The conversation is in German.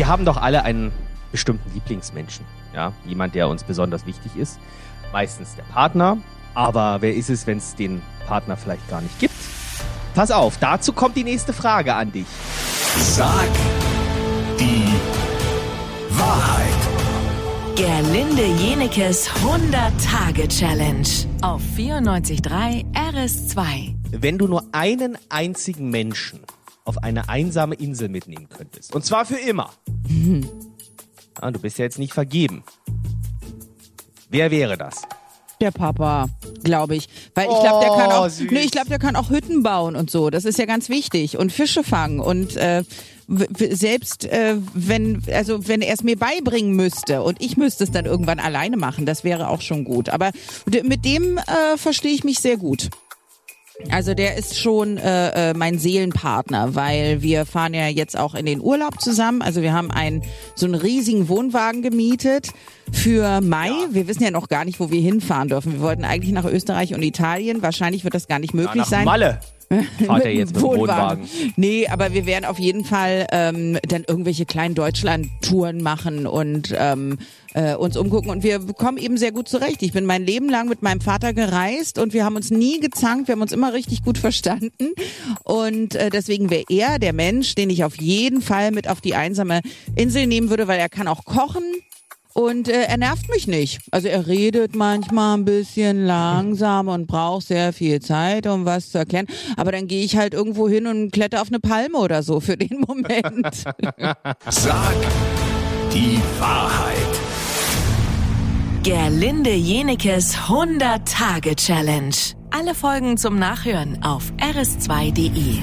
Wir haben doch alle einen bestimmten Lieblingsmenschen. Ja, jemand, der uns besonders wichtig ist. Meistens der Partner. Aber wer ist es, wenn es den Partner vielleicht gar nicht gibt? Pass auf, dazu kommt die nächste Frage an dich. Sag die Wahrheit. Gerlinde Jenekes 100-Tage-Challenge auf 94.3 RS2. Wenn du nur einen einzigen Menschen auf eine einsame Insel mitnehmen könntest, und zwar für immer. Ja, du bist ja jetzt nicht vergeben. Wer wäre das? Der Papa, glaube ich. Weil ich glaube, der kann Oh, auch. süß. Nee, ich glaube, der kann auch Hütten bauen und so. Das ist ja ganz wichtig. Und Fische fangen. Und äh, selbst äh, wenn, also wenn er es mir beibringen müsste und ich müsste es dann irgendwann alleine machen, das wäre auch schon gut. Aber mit dem äh, verstehe ich mich sehr gut. Also der ist schon äh, äh, mein Seelenpartner, weil wir fahren ja jetzt auch in den Urlaub zusammen. Also wir haben einen so einen riesigen Wohnwagen gemietet für Mai. Wir wissen ja noch gar nicht, wo wir hinfahren dürfen. Wir wollten eigentlich nach Österreich und Italien. Wahrscheinlich wird das gar nicht möglich Ja, nach sein. Malle. Fahrt er jetzt mit dem Wohnwagen. Nee, aber wir werden auf jeden Fall ähm, dann irgendwelche kleinen Deutschland-Touren machen und ähm, äh, uns umgucken. Und wir kommen eben sehr gut zurecht. Ich bin mein Leben lang mit meinem Vater gereist und wir haben uns nie gezankt. Wir haben uns immer richtig gut verstanden. Und äh, deswegen wäre er der Mensch, den ich auf jeden Fall mit auf die einsame Insel nehmen würde, weil er kann auch kochen. Und äh, er nervt mich nicht. Also er redet manchmal ein bisschen langsam und braucht sehr viel Zeit, um was zu erklären. Aber dann gehe ich halt irgendwo hin und kletter auf eine Palme oder so für den Moment. Sag die Wahrheit. Gerlinde Jenekes 100-Tage-Challenge. Alle Folgen zum Nachhören auf rs2.de.